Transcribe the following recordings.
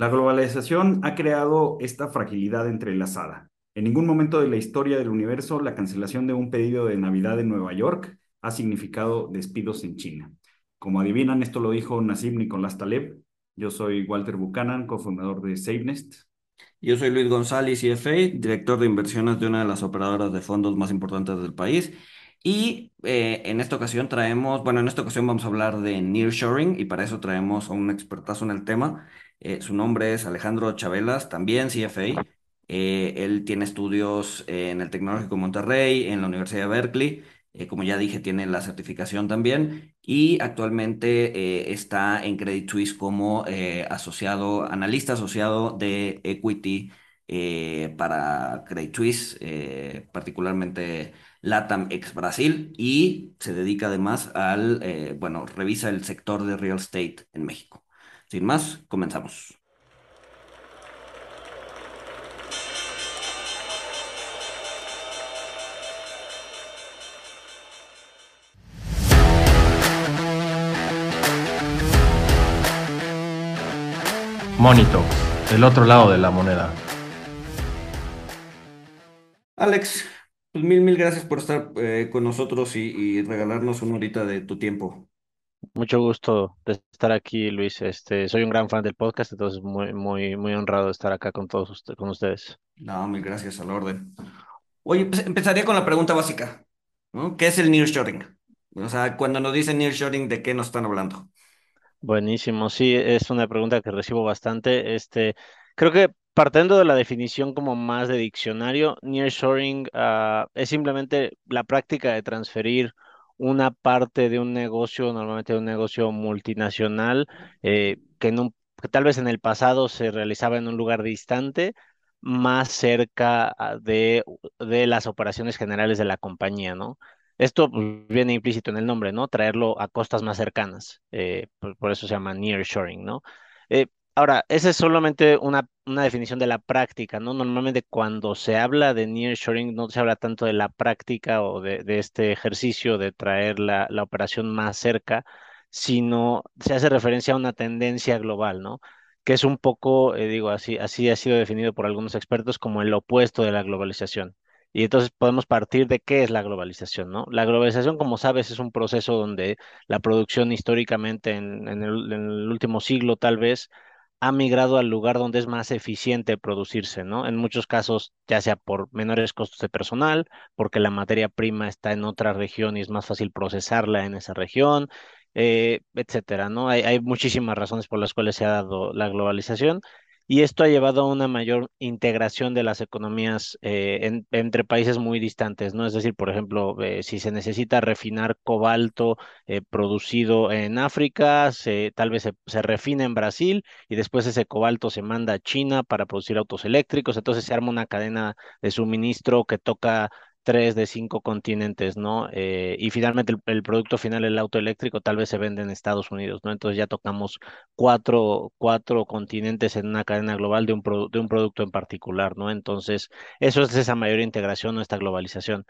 La globalización ha creado esta fragilidad entrelazada. En ningún momento de la historia del universo la cancelación de un pedido de Navidad en Nueva York ha significado despidos en China. Como adivinan, esto lo dijo Nassim Nicolás Taleb. Yo soy Walter Buchanan, cofundador de SafeNest. Yo soy Luis González, CFA, director de inversiones de una de las operadoras de fondos más importantes del país. Y eh, en esta ocasión traemos, bueno, en esta ocasión vamos a hablar de nearshoring y para eso traemos a un expertazo en el tema. Eh, su nombre es Alejandro Chabelas, también CFA. Eh, él tiene estudios en el Tecnológico de Monterrey, en la Universidad de Berkeley. como ya dije, tiene la certificación también y actualmente está en Credit Suisse como asociado, analista asociado de equity para Credit Suisse, particularmente LATAM ex Brasil y se dedica además al, eh, bueno, revisa el sector de real estate en México. Sin más, comenzamos. Monito, el otro lado de la moneda. Alex, pues mil, mil gracias por estar eh, con nosotros y, regalarnos una horita de tu tiempo. Mucho gusto de estar aquí, Luis. Este, soy un gran fan del podcast, entonces muy, muy, muy honrado de estar acá con todos con ustedes. No, mil gracias al orden. Oye, pues empezaría con la pregunta básica, ¿no? ¿Qué es el nearshoring? O sea, cuando nos dicen nearshoring, ¿de qué nos están hablando? Buenísimo, sí, es una pregunta que recibo bastante. Este, creo que Partiendo de la definición como más de diccionario, nearshoring uh, es simplemente la práctica de transferir una parte de un negocio, normalmente un negocio multinacional, eh, que, tal vez en el pasado se realizaba en un lugar distante, más cerca ah, de, de las operaciones generales de la compañía, ¿no? Esto pues, viene implícito en el nombre, ¿no? Traerlo a costas más cercanas, eh, por, eso se llama nearshoring, ¿no? Eh, Ahora, esa es solamente una, una, definición de la práctica, ¿no? Normalmente cuando se habla de nearshoring no se habla tanto de la práctica o de, este ejercicio de traer la, la, operación más cerca, sino se hace referencia a una tendencia global, ¿no? Que es un poco, eh, digo, así, así ha sido definido por algunos expertos como el opuesto de la globalización. Y entonces podemos partir de qué es la globalización, ¿no? La globalización, como sabes, es un proceso donde la producción históricamente en, en, el, en el último siglo tal vez ha migrado al lugar donde es más eficiente producirse, ¿no? En muchos casos, ya sea por menores costos de personal, porque la materia prima está en otra región y es más fácil procesarla en esa región, eh, etcétera, ¿no? Hay, hay muchísimas razones por las cuales se ha dado la globalización y esto ha llevado a una mayor integración de las economías eh, entre países muy distantes, ¿no? Es decir, por ejemplo, eh, si se necesita refinar cobalto eh, producido en África, tal vez se, se refina en Brasil y después ese cobalto se manda a China para producir autos eléctricos, entonces se arma una cadena de suministro que toca tres de cinco continentes, ¿no? Eh, y finalmente el, producto final, el auto eléctrico, tal vez se vende en Estados Unidos, ¿no? Entonces ya tocamos cuatro, cuatro continentes en una cadena global de un, de un producto en particular, ¿no? Entonces, eso es esa mayor integración, esta globalización.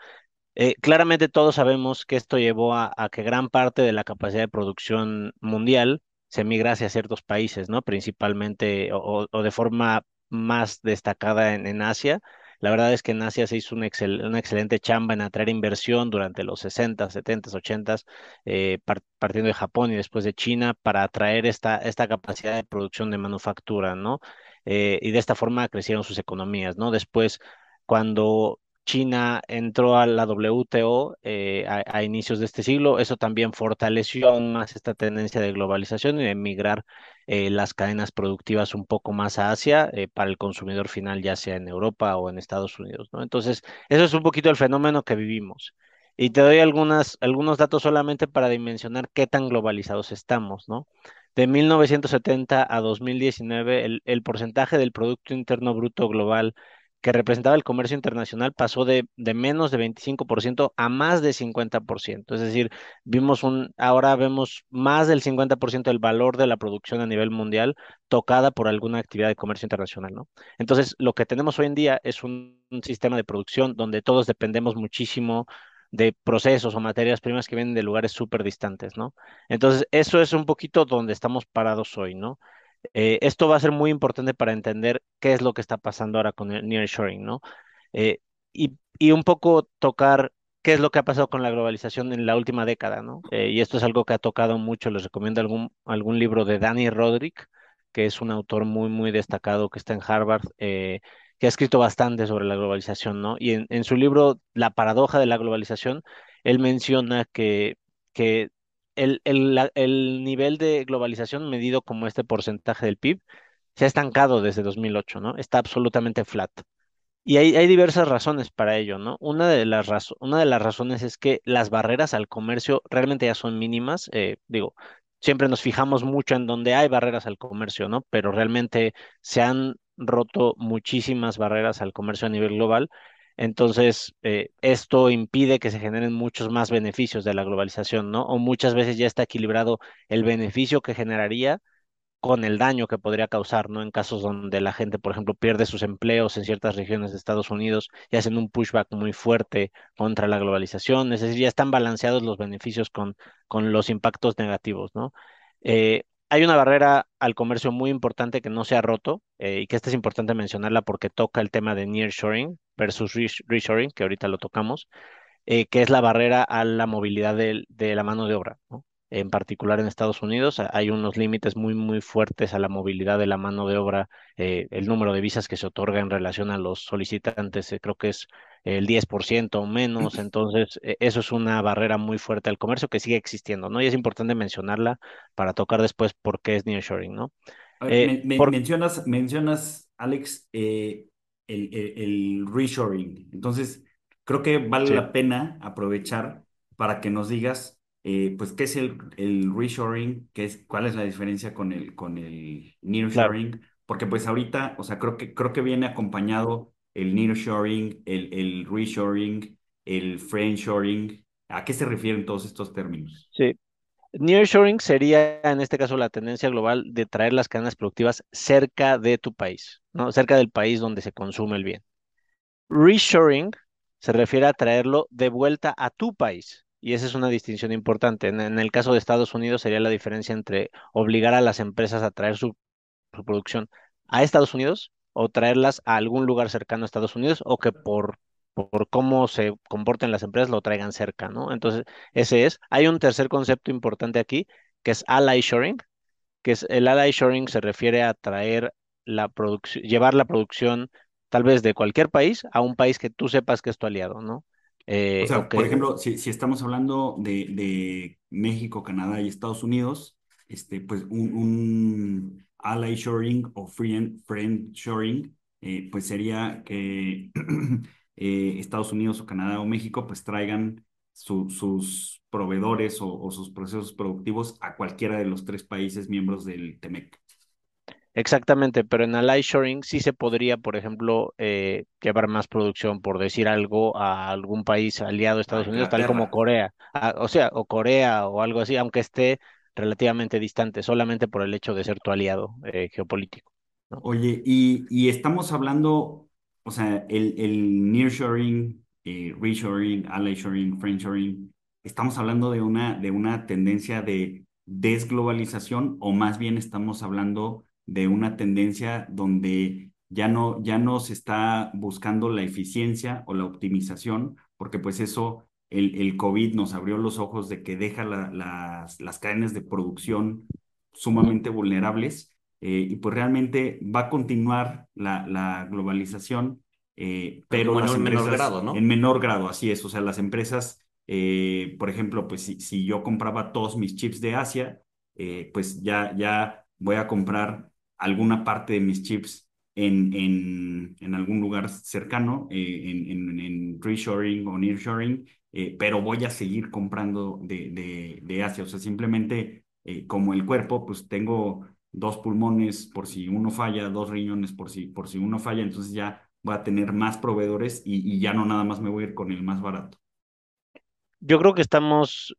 Eh, claramente todos sabemos que esto llevó a, que gran parte de la capacidad de producción mundial se migra hacia ciertos países, ¿no? Principalmente o, de forma más destacada en, en Asia la verdad es que en Asia se hizo una, excelente chamba en atraer inversión durante los 60, 70, 80, partiendo de Japón y después de China para atraer esta, capacidad de producción de manufactura, ¿no? Eh, y de esta forma crecieron sus economías, ¿no? Después, cuando China entró a la WTO eh, a, inicios de este siglo. Eso también fortaleció más esta tendencia de globalización y de migrar eh, las cadenas productivas un poco más a Asia eh, para el consumidor final, ya sea en Europa o en Estados Unidos. ¿no? Entonces, eso es un poquito el fenómeno que vivimos. Y te doy algunas, algunos datos solamente para dimensionar qué tan globalizados estamos, ¿no? De 1970 a 2019, el, el porcentaje del Producto Interno Bruto Global que representaba el comercio internacional pasó de, de menos de 25% a más de 50%. Es decir, vimos un, ahora vemos más del 50% del valor de la producción a nivel mundial tocada por alguna actividad de comercio internacional, ¿no? Entonces, lo que tenemos hoy en día es un, un sistema de producción donde todos dependemos muchísimo de procesos o materias primas que vienen de lugares súper distantes, ¿no? Entonces, eso es un poquito donde estamos parados hoy, ¿no? Eh, esto va a ser muy importante para entender qué es lo que está pasando ahora con el nearshoring, ¿no? Eh, y, un poco tocar qué es lo que ha pasado con la globalización en la última década, ¿no? Eh, y esto es algo que ha tocado mucho, les recomiendo algún, algún libro de Danny Roderick, que es un autor muy, muy destacado que está en Harvard, que ha escrito bastante sobre la globalización, ¿no? Y en, en su libro La paradoja de la globalización, él menciona que, que el, el, el, nivel de globalización medido como este porcentaje del PIB se ha estancado desde 2008, ¿no? Está absolutamente flat. Y hay, hay diversas razones para ello, ¿no? Una de, las una de las razones es que las barreras al comercio realmente ya son mínimas. Eh, digo, siempre nos fijamos mucho en donde hay barreras al comercio, ¿no? Pero realmente se han roto muchísimas barreras al comercio a nivel global entonces, eh, esto impide que se generen muchos más beneficios de la globalización, ¿no? O muchas veces ya está equilibrado el beneficio que generaría con el daño que podría causar, ¿no? En casos donde la gente, por ejemplo, pierde sus empleos en ciertas regiones de Estados Unidos y hacen un pushback muy fuerte contra la globalización, es decir, ya están balanceados los beneficios con, con los impactos negativos, ¿no? Eh, hay una barrera al comercio muy importante que no se ha roto eh, y que esta es importante mencionarla porque toca el tema de nearshoring versus reshoring, que ahorita lo tocamos, eh, que es la barrera a la movilidad de, la mano de obra. ¿no? En particular en Estados Unidos hay unos límites muy, muy fuertes a la movilidad de la mano de obra. Eh, el número de visas que se otorga en relación a los solicitantes creo que es el 10% o menos, entonces e, eso es una barrera muy fuerte al comercio que sigue existiendo, ¿no? Y es importante mencionarla para tocar después por qué es nearshoring, ¿no? Eh, mencionas, mencionas, Alex, eh, el, el, reshoring, entonces creo que vale la pena aprovechar para que nos digas, eh, pues, qué es el, el reshoring, qué es, cuál es la diferencia con el, con el nearshoring, porque pues ahorita, o sea, creo que, creo que viene acompañado el nearshoring, el, el reshoring, el friendshoring. ¿A qué se refieren todos estos términos? Sí. Nearshoring sería, en este caso, la tendencia global de traer las cadenas productivas cerca de tu país, ¿no? Cerca del país donde se consume el bien. Reshoring se refiere a traerlo de vuelta a tu país. Y esa es una distinción importante. En, el caso de Estados Unidos sería la diferencia entre obligar a las empresas a traer su producción a Estados Unidos o traerlas a algún lugar cercano a Estados Unidos o que por, por cómo se comporten las empresas lo traigan cerca, ¿no? Entonces, ese es. Hay un tercer concepto importante aquí que es ally shoring, que es el ally shoring se refiere a traer la producción, llevar la producción tal vez de cualquier país a un país que tú sepas que es tu aliado, ¿no? Eh, o sea, por ejemplo, si, si, estamos hablando de, de, México, Canadá y Estados Unidos, este, pues un, un ally shoring o friend, friend shoring, eh, pues sería que eh, Estados Unidos o Canadá o México pues traigan sus proveedores o, sus procesos productivos a cualquiera de los tres países miembros del TEMEC. Exactamente, pero en ally shoring sí se podría, por ejemplo, eh, llevar más producción, por decir algo, a algún país aliado de Estados Unidos, tal como Corea, o sea, o Corea o algo así, aunque esté relativamente distante, solamente por el hecho de ser tu aliado eh, geopolítico. Oye, y, y, estamos hablando, o sea, el, el nearshoring, eh, reshoring, allyshoring, friendshoring, estamos hablando de una, de una tendencia de desglobalización o más bien estamos hablando de una tendencia donde ya no, ya no se está buscando la eficiencia o la optimización, porque pues eso el, el COVID nos abrió los ojos de que deja las, las cadenas de producción sumamente vulnerables eh, y pues realmente va a continuar la, la globalización, eh, pero, en menor grado, ¿no? En menor grado, así es. O sea, las empresas, eh, por ejemplo, pues si, si, yo compraba todos mis chips de Asia, pues ya, ya voy a comprar alguna parte de mis chips en, en, algún lugar cercano, en, en, en reshoring o nearshoring, eh, pero voy a seguir comprando de, de, de Asia. O sea, simplemente eh, como el cuerpo, pues tengo dos pulmones por si uno falla, dos riñones por si, por si uno falla, entonces ya voy a tener más proveedores y, y ya no nada más me voy a ir con el más barato. Yo creo que estamos,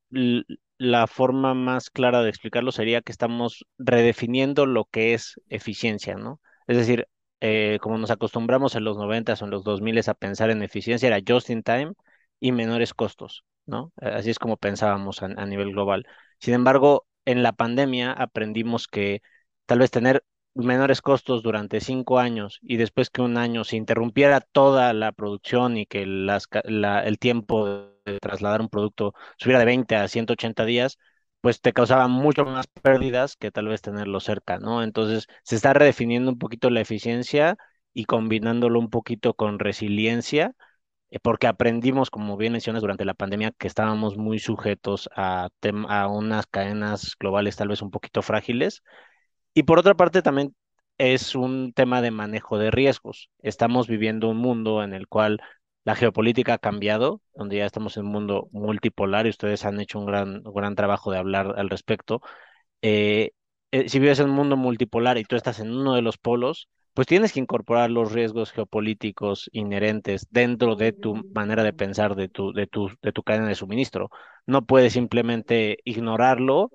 la forma más clara de explicarlo sería que estamos redefiniendo lo que es eficiencia, ¿no? Es decir, eh, como nos acostumbramos en los 90 o en los 2000 a pensar en eficiencia, era just in time, y menores costos, ¿no? Así es como pensábamos a, nivel global. Sin embargo, en la pandemia aprendimos que tal vez tener menores costos durante cinco años y después que un año se interrumpiera toda la producción y que las, la, el tiempo de trasladar un producto subiera de 20 a 180 días, pues te causaba mucho más pérdidas que tal vez tenerlo cerca, ¿no? Entonces se está redefiniendo un poquito la eficiencia y combinándolo un poquito con resiliencia, eh, porque aprendimos, como bien mencionas, durante la pandemia, que estábamos muy sujetos a, a unas cadenas globales tal vez un poquito frágiles y por otra parte, también es un tema de manejo de riesgos. Estamos viviendo un mundo en el cual la geopolítica ha cambiado, donde ya estamos en un mundo multipolar y ustedes han hecho un gran, gran trabajo de hablar al respecto. Eh, eh, si vives en un mundo multipolar y tú estás en uno de los polos, pues tienes que incorporar los riesgos geopolíticos inherentes dentro de tu manera de pensar, de tu, de tu, de tu cadena de suministro. No puedes simplemente ignorarlo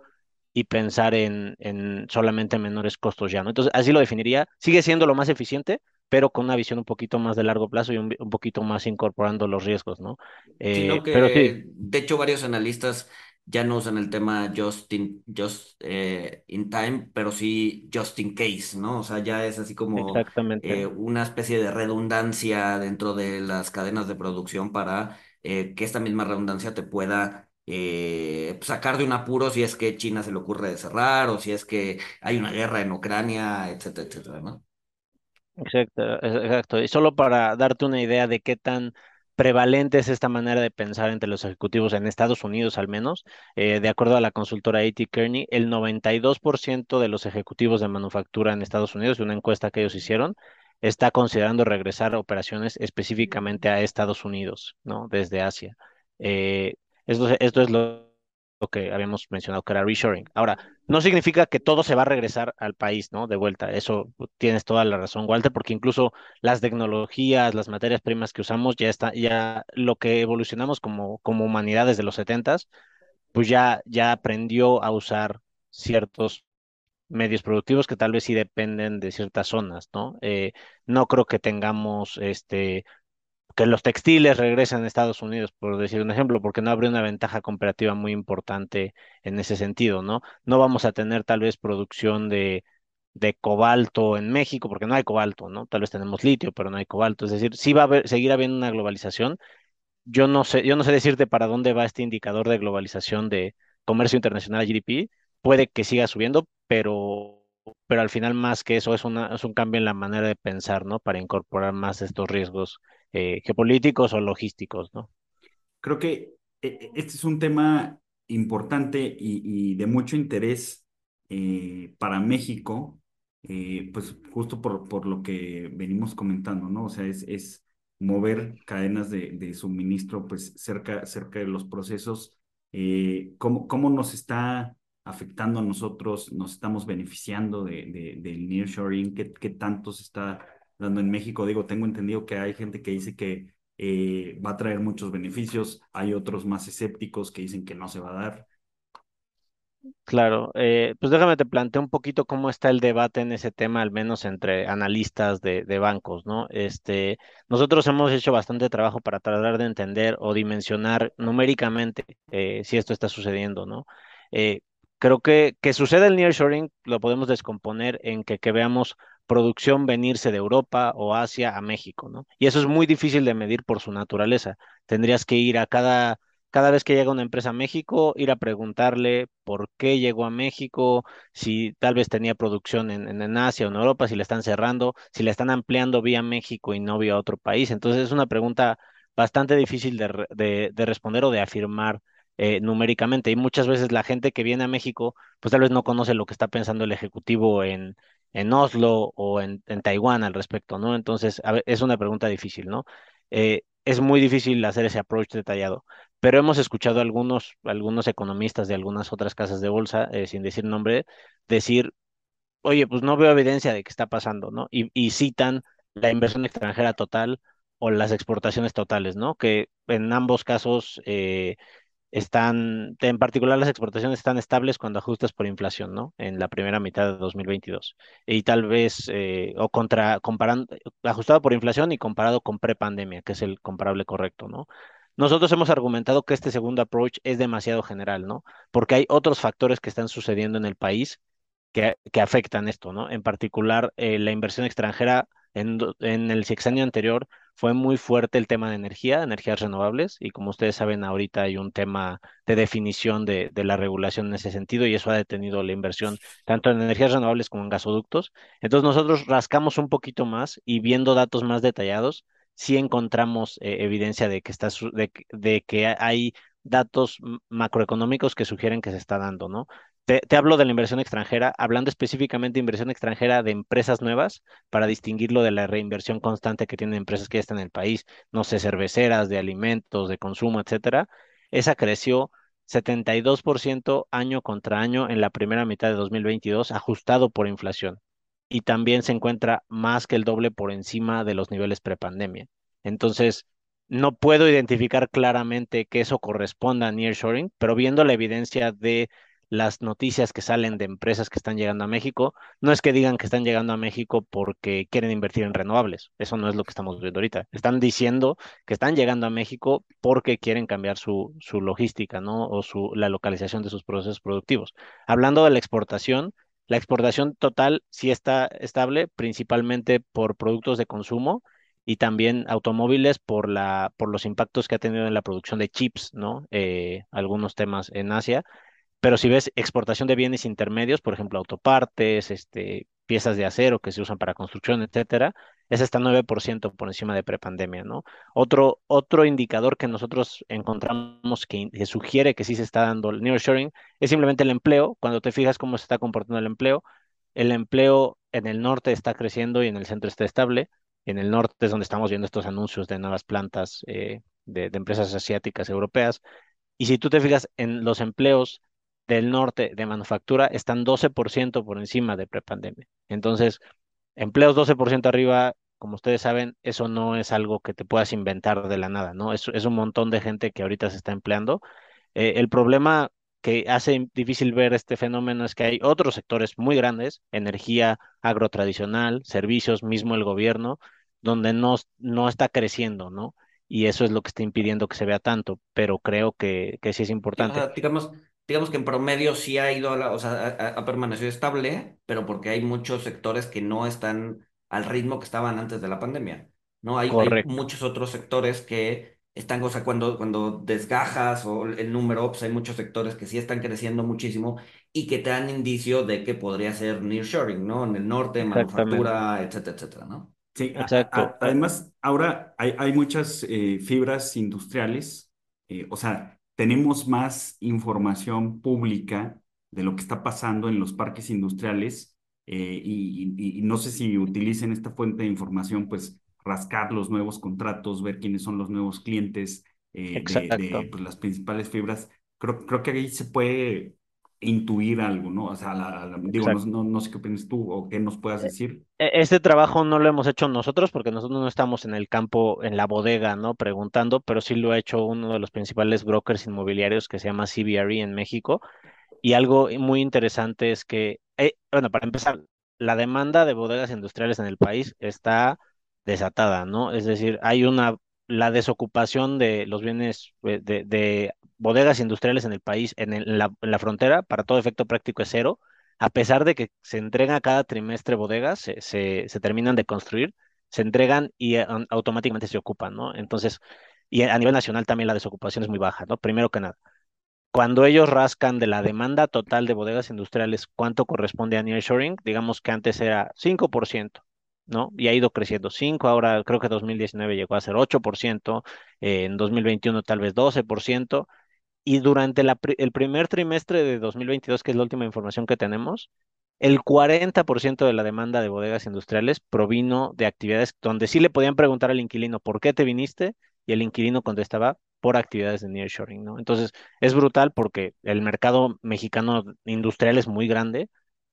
y pensar en, en solamente menores costos ya, ¿no? Entonces, así lo definiría. Sigue siendo lo más eficiente, pero con una visión un poquito más de largo plazo y un, un poquito más incorporando los riesgos, ¿no? Sino Eh, pero sí, que, de hecho, varios analistas ya no usan el tema just in, just, eh, in time, pero sí just in case, ¿no? O sea, ya es así como eh, una especie de redundancia dentro de las cadenas de producción para eh, que esta misma redundancia te pueda eh, sacar de un apuro si es que China se le ocurre de cerrar o si es que hay una guerra en Ucrania, etcétera, etcétera, ¿no? Exacto, exacto. Y solo para darte una idea de qué tan prevalente es esta manera de pensar entre los ejecutivos en Estados Unidos al menos, eh, de acuerdo a la consultora A.T. Kearney, el 92% de los ejecutivos de manufactura en Estados Unidos, de una encuesta que ellos hicieron, está considerando regresar operaciones específicamente a Estados Unidos, ¿no? Desde Asia. Eh, esto, esto es lo lo que habíamos mencionado, que era reshoring. Ahora, no significa que todo se va a regresar al país, ¿no? De vuelta. Eso tienes toda la razón, Walter, porque incluso las tecnologías, las materias primas que usamos, ya está, ya lo que evolucionamos como, como humanidad desde los setentas, pues ya, ya aprendió a usar ciertos medios productivos que tal vez sí dependen de ciertas zonas, ¿no? Eh, no creo que tengamos este que los textiles regresen a Estados Unidos, por decir un ejemplo, porque no habría una ventaja comparativa muy importante en ese sentido, ¿no? No vamos a tener tal vez producción de, de cobalto en México, porque no hay cobalto, ¿no? Tal vez tenemos litio, pero no hay cobalto. Es decir, sí va a haber, seguir habiendo una globalización. Yo no sé, yo no sé decirte para dónde va este indicador de globalización de comercio internacional GDP. Puede que siga subiendo, pero, pero al final más que eso es una, es un cambio en la manera de pensar, ¿no? Para incorporar más estos riesgos eh, geopolíticos o logísticos, ¿no? Creo que eh, eh, este es un tema importante y, y de mucho interés eh, para México, pues justo por, por lo que venimos comentando, ¿no? O sea, es, es mover cadenas de, de suministro pues cerca, cerca de los procesos. ¿cómo, cómo nos está afectando a nosotros? ¿Nos estamos beneficiando de, de, del nearshoring? ¿Qué, qué tanto se está dando en México? Digo, tengo entendido que hay gente que dice que eh, va a traer muchos beneficios. Hay otros más escépticos que dicen que no se va a dar. Claro, eh, pues déjame te planteo un poquito cómo está el debate en ese tema, al menos entre analistas de, de bancos, ¿no? Este, nosotros hemos hecho bastante trabajo para tratar de entender o dimensionar numéricamente eh, si esto está sucediendo, ¿no? Creo que que suceda el nearshoring lo podemos descomponer en que, veamos producción venirse de Europa o Asia a México, ¿no? Y eso es muy difícil de medir por su naturaleza. Tendrías que ir a cada cada vez que llega una empresa a México, ir a preguntarle por qué llegó a México, si tal vez tenía producción en, en, Asia o en Europa, si le están cerrando, si le están ampliando vía México y no vía otro país. Entonces es una pregunta bastante difícil de, de- de responder o de afirmar eh, numéricamente. Y muchas veces la gente que viene a México, pues tal vez no conoce lo que está pensando el ejecutivo en, en Oslo o en, en Taiwán al respecto, ¿no? Entonces es una pregunta difícil, ¿no? Eh, es muy difícil hacer ese approach detallado pero hemos escuchado algunos, algunos economistas de algunas otras casas de bolsa, eh, sin decir nombre, decir, oye, pues no veo evidencia de que está pasando, ¿no? Y, y citan la inversión extranjera total o las exportaciones totales, ¿no? Que en ambos casos eh, están, en particular las exportaciones están estables cuando ajustas por inflación, ¿no? En la primera mitad de 2022. Y tal vez, eh, o contra, comparando, ajustado por inflación y comparado con prepandemia, que es el comparable correcto, ¿no? Nosotros hemos argumentado que este segundo approach es demasiado general, ¿no? Porque hay otros factores que están sucediendo en el país que, que afectan esto, ¿no? En particular, eh, la inversión extranjera en, en el sexenio anterior fue muy fuerte el tema de energía, energías renovables, y como ustedes saben, ahorita hay un tema de definición de, la regulación en ese sentido, y eso ha detenido la inversión tanto en energías renovables como en gasoductos. Entonces nosotros rascamos un poquito más y viendo datos más detallados, sí encontramos eh, evidencia de que, está, de que hay datos macroeconómicos que sugieren que se está dando, ¿no? Te, hablo de la inversión extranjera, hablando específicamente de inversión extranjera de empresas nuevas, para distinguirlo de la reinversión constante que tienen empresas que ya están en el país, no sé, cerveceras, de alimentos, de consumo, etcétera. Esa creció 72% año contra año en la primera mitad de 2022, ajustado por inflación. Y también se encuentra más que el doble por encima de los niveles prepandemia. Entonces, no puedo identificar claramente que eso corresponda a nearshoring, pero viendo la evidencia de las noticias que salen de empresas que están llegando a México, no es que digan que están llegando a México porque quieren invertir en renovables, eso no es lo que estamos viendo ahorita. Están diciendo que están llegando a México porque quieren cambiar su, su logística, ¿no? O su, la localización de sus procesos productivos. Hablando de la exportación, la exportación total sí está estable, principalmente por productos de consumo y también automóviles por, la, por los impactos que ha tenido en la producción de chips, ¿no? Eh, algunos temas en Asia pero si ves exportación de bienes intermedios, por ejemplo, autopartes, este, piezas de acero que se usan para construcción, etcétera, ese está 9% por encima de prepandemia, ¿no? Otro, otro indicador que nosotros encontramos que, que, sugiere que sí se está dando el nearshoring es simplemente el empleo. Cuando te fijas cómo se está comportando el empleo, el empleo en el norte está creciendo y en el centro está estable. En el norte es donde estamos viendo estos anuncios de nuevas plantas eh, de, de empresas asiáticas, europeas. Y si tú te fijas en los empleos del norte de manufactura están 12% por encima de prepandemia. Entonces, empleos 12% arriba, como ustedes saben, eso no es algo que te puedas inventar de la nada, ¿no? Es, es un montón de gente que ahorita se está empleando. Eh, el problema que hace difícil ver este fenómeno es que hay otros sectores muy grandes, energía agrotradicional, servicios, mismo el gobierno, donde no, no está creciendo, ¿no? Y eso es lo que está impidiendo que se vea tanto, pero creo que, que sí es importante. Digamos, digamos que en promedio sí ha ido, a la, o sea, ha, ha, permanecido estable, pero porque hay muchos sectores que no están al ritmo que estaban antes de la pandemia, ¿no? Hay, hay muchos otros sectores que están, o sea, cuando, cuando desgajas o el número, pues hay muchos sectores que sí están creciendo muchísimo y que te dan indicio de que podría ser nearshoring, ¿no? En el norte, manufactura, etcétera, etcétera, ¿no? Sí, Exacto. A, a, además, ahora hay, hay muchas eh, fibras industriales, eh, o sea, tenemos más información pública de lo que está pasando en los parques industriales eh, y, y, y, no sé si utilicen esta fuente de información, pues rascar los nuevos contratos, ver quiénes son los nuevos clientes eh, de, de pues, las principales fibras. Creo, creo que ahí se puede intuir algo, ¿no? O sea, la, la, digo, no, no, no, sé qué opinas tú o qué nos puedas decir. E, este trabajo no lo hemos hecho nosotros porque nosotros no estamos en el campo, en la bodega, ¿no? Preguntando, pero sí lo ha hecho uno de los principales brokers inmobiliarios que se llama CBRE en México. Y algo muy interesante es que, eh, bueno, para empezar, la demanda de bodegas industriales en el país está desatada, ¿no? Es decir, hay una, la desocupación de los bienes eh, de, de bodegas industriales en el país, en, la, frontera, para todo efecto práctico es cero, a pesar de que se entregan cada trimestre bodegas, se, terminan de construir, se entregan y uh, automáticamente se ocupan, ¿no? Entonces, y a nivel nacional también la desocupación es muy baja, ¿no? Primero que nada. Cuando ellos rascan de la demanda total de bodegas industriales, ¿cuánto corresponde a nearshoring? Digamos que antes era 5%, ¿no? Y ha ido creciendo 5, ahora creo que 2019 llegó a ser 8%, eh, en 2021 tal vez 12%, y durante la, el primer trimestre de 2022, que es la última información que tenemos, el 40% de la demanda de bodegas industriales provino de actividades donde sí le podían preguntar al inquilino por qué te viniste y el inquilino contestaba por actividades de nearshoring, ¿no? Entonces, es brutal porque el mercado mexicano industrial es muy grande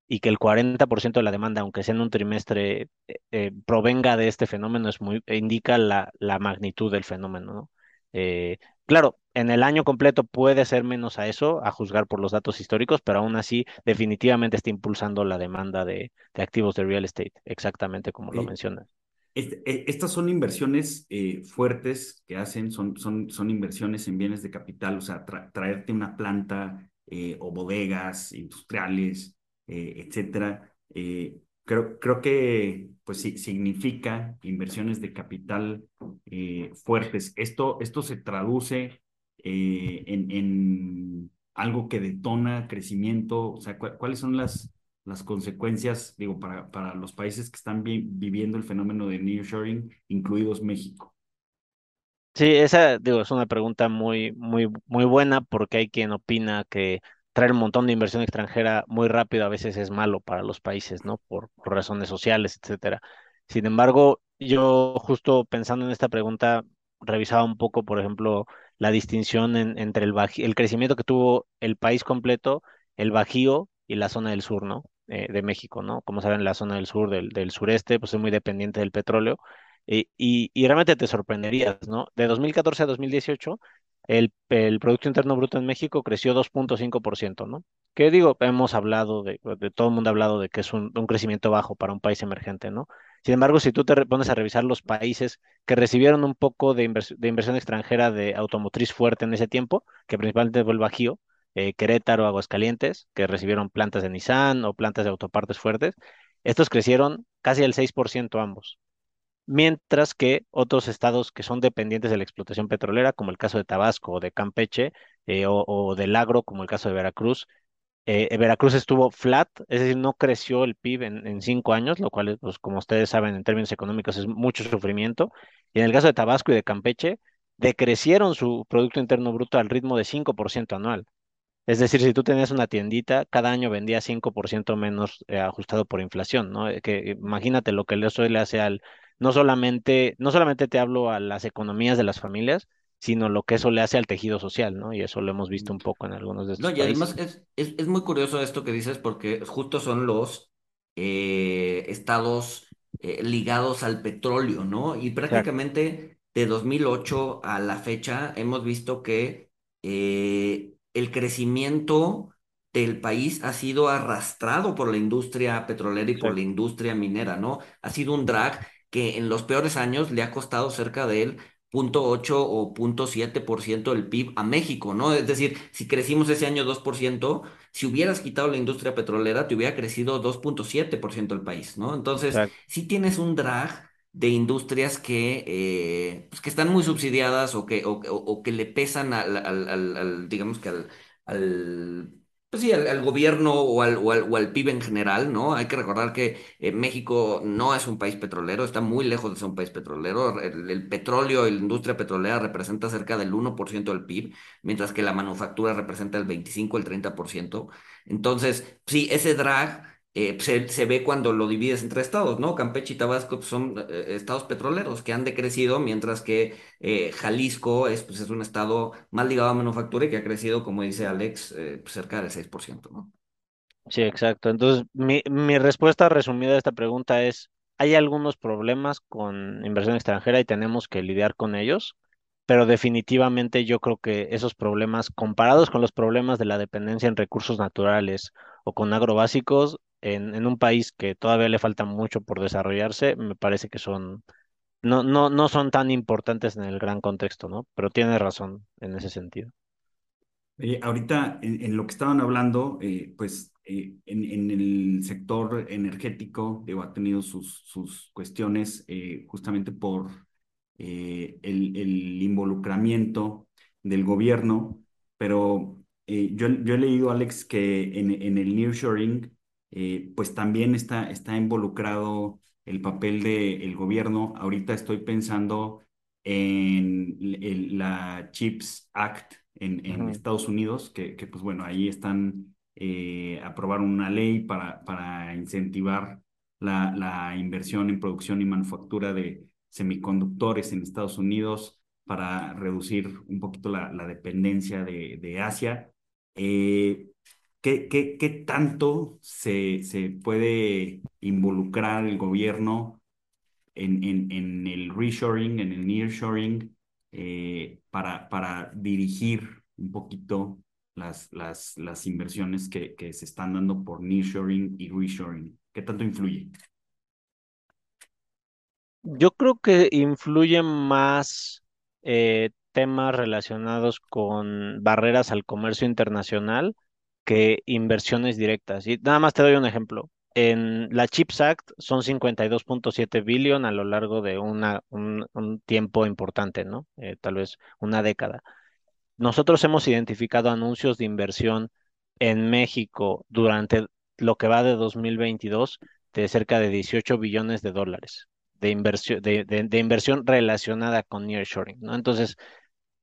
y que el 40% de la demanda, aunque sea en un trimestre, eh, eh, provenga de este fenómeno, es muy, indica la, la magnitud del fenómeno, ¿no? Eh, claro, en el año completo puede ser menos a eso, a juzgar por los datos históricos, pero aún así definitivamente está impulsando la demanda de, de activos de real estate, exactamente como lo mencionas. Este, estas son inversiones eh, fuertes que hacen, son, son, son inversiones en bienes de capital, o sea, tra traerte una planta eh, o bodegas industriales, eh, etcétera. Eh, creo, creo que pues sí, significa inversiones de capital eh, fuertes. Esto, esto se traduce en, en, algo que detona crecimiento, o sea, ¿cuáles son las, las consecuencias, digo, para, para los países que están viviendo el fenómeno de nearshoring, incluidos México? Sí, esa, digo, es una pregunta muy, muy, muy buena porque hay quien opina que traer un montón de inversión extranjera muy rápido a veces es malo para los países, ¿no? Por, razones sociales, etcétera. Sin embargo, yo justo pensando en esta pregunta, revisaba un poco, por ejemplo, la distinción entre el, el crecimiento que tuvo el país completo, el Bajío y la zona del sur, ¿no? Eh, de México, ¿no? Como saben, la zona del sur, del, sureste, pues es muy dependiente del petróleo y, y, realmente te sorprenderías, ¿no? De 2014 a 2018, el, Producto Interno Bruto en México creció 2.5%, ¿no? Que digo, hemos hablado de, de, todo el mundo ha hablado de que es un, un crecimiento bajo para un país emergente, ¿no? Sin embargo, si tú te pones a revisar los países que recibieron un poco de, de inversión extranjera de automotriz fuerte en ese tiempo, que principalmente fue el Bajío, eh, Querétaro, Aguascalientes, que recibieron plantas de Nissan o plantas de autopartes fuertes, estos crecieron casi el 6% ambos mientras que otros estados que son dependientes de la explotación petrolera, como el caso de Tabasco o de Campeche, eh, o, del agro, como el caso de Veracruz, eh, Veracruz estuvo flat, es decir, no creció el PIB en, cinco años, lo cual, pues, como ustedes saben, en términos económicos es mucho sufrimiento. Y en el caso de Tabasco y de Campeche, decrecieron su Producto Interno Bruto al ritmo de 5% anual. Es decir, si tú tenías una tiendita, cada año vendía 5% menos eh, ajustado por inflación, ¿no? Que imagínate lo que eso le hace al, no solamente, no solamente te hablo a las economías de las familias, sino lo que eso le hace al tejido social, ¿no? Y eso lo hemos visto un poco en algunos de estos No, y además es, es, muy curioso esto que dices porque justo son los eh, estados eh, ligados al petróleo, ¿no? Y prácticamente de 2008 a la fecha hemos visto que eh, el crecimiento del país ha sido arrastrado por la industria petrolera y por la industria minera, ¿no? Ha sido un drag que en los peores años le ha costado cerca del 0.8 o 0.7% del PIB a México, ¿no? Es decir, si crecimos ese año 2%, si hubieras quitado la industria petrolera, te hubiera crecido 2.7% el país, ¿no? Entonces, si tienes un drag de industrias que, eh, pues que están muy subsidiadas o que, o, que le pesan al, digamos que al pues sí, al, gobierno o al, o, al, PIB en general, ¿no? Hay que recordar que eh, México no es un país petrolero, está muy lejos de ser un país petrolero. El, petróleo y la industria petrolera representa cerca del 1% del PIB, mientras que la manufactura representa el 25, el 30%. Entonces, sí, ese drag eh, se, ve cuando lo divides entre estados, ¿no? Campeche y Tabasco pues, son eh, estados petroleros que han decrecido, mientras que eh, Jalisco es, pues, es un estado más ligado a manufactura y que ha crecido, como dice Alex, pues, cerca del 6%, ¿no? Sí, exacto. Entonces, mi, mi respuesta resumida a esta pregunta es, hay algunos problemas con inversión extranjera y tenemos que lidiar con ellos, pero definitivamente yo creo que esos problemas, comparados con los problemas de la dependencia en recursos naturales o con agrobásicos, en, un país que todavía le falta mucho por desarrollarse, me parece que son, no, no, no son tan importantes en el gran contexto, ¿no? Pero tiene razón en ese sentido. ahorita en, lo que estaban hablando, eh, pues eh, en, el sector energético digo, ha tenido sus, sus cuestiones eh, justamente por el, el, involucramiento del gobierno, pero yo, yo he leído, Alex, que en, en el nearshoring eh, pues también está, está involucrado el papel del gobierno. Ahorita estoy pensando en la CHIPS Act en, Estados Unidos, que, pues bueno, ahí están, eh, aprobaron una ley para, para incentivar la, inversión en producción y manufactura de semiconductores en Estados Unidos para reducir un poquito la, dependencia de, Asia. Eh, ¿Qué, qué, qué tanto se, se, puede involucrar el gobierno en, en, en el reshoring, en el nearshoring, eh, para, para dirigir un poquito las, las, las inversiones que, que se están dando por nearshoring y reshoring? ¿Qué tanto influye? Yo creo que influye más eh, temas relacionados con barreras al comercio internacional que inversiones directas. Y nada más te doy un ejemplo. En la CHIPS Act son 52.7 billion a lo largo de una, un, tiempo importante, ¿no? Eh, tal vez una década. Nosotros hemos identificado anuncios de inversión en México durante lo que va de 2022 de cerca de 18 billones de dólares de inversión, de, de, inversión relacionada con nearshoring, ¿no? Entonces,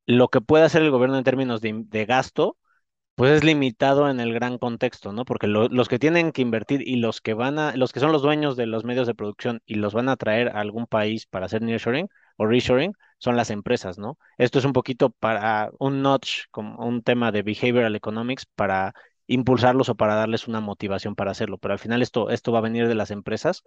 lo que puede hacer el gobierno en términos de, de gasto pues es limitado en el gran contexto, ¿no? Porque los que tienen que invertir y los que van a, los que son los dueños de los medios de producción y los van a traer a algún país para hacer nearshoring o reshoring son las empresas, ¿no? Esto es un poquito para un notch, como un tema de behavioral economics para impulsarlos o para darles una motivación para hacerlo, pero al final esto, esto va a venir de las empresas.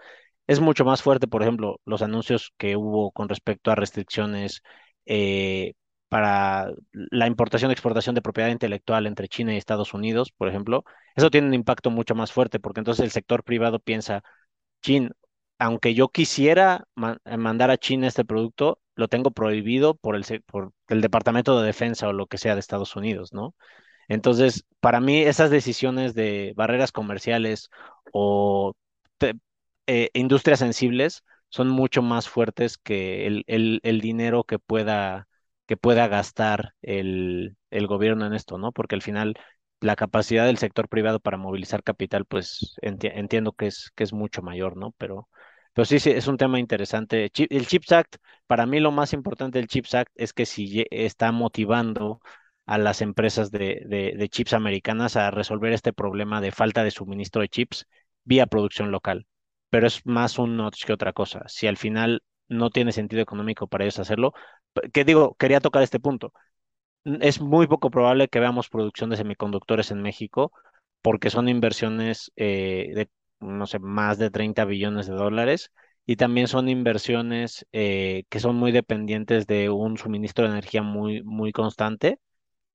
Es mucho más fuerte, por ejemplo, los anuncios que hubo con respecto a restricciones eh, para la importación y exportación de propiedad intelectual entre China y Estados Unidos, por ejemplo, eso tiene un impacto mucho más fuerte porque entonces el sector privado piensa, Chin, aunque yo quisiera eh, mandar a China este producto, lo tengo prohibido por el, por el Departamento de Defensa o lo que sea de Estados Unidos, ¿no? Entonces, para mí esas decisiones de barreras comerciales o eh, industrias sensibles son mucho más fuertes que el, el dinero que pueda que pueda gastar el, el gobierno en esto, ¿no? Porque al final la capacidad del sector privado para movilizar capital, pues entiendo que es, que es mucho mayor, ¿no? Pero, pero sí, sí, es un tema interesante. el CHIPS Act, para mí lo más importante del CHIPS Act es que si está motivando a las empresas de, de, de chips americanas a resolver este problema de falta de suministro de chips vía producción local. Pero es más un notch que otra cosa. Si al final no tiene sentido económico para ellos hacerlo. Que digo, quería tocar este punto. Es muy poco probable que veamos producción de semiconductores en México porque son inversiones eh, de, no sé, más de 30 billones de dólares y también son inversiones eh, que son muy dependientes de un suministro de energía muy, muy constante,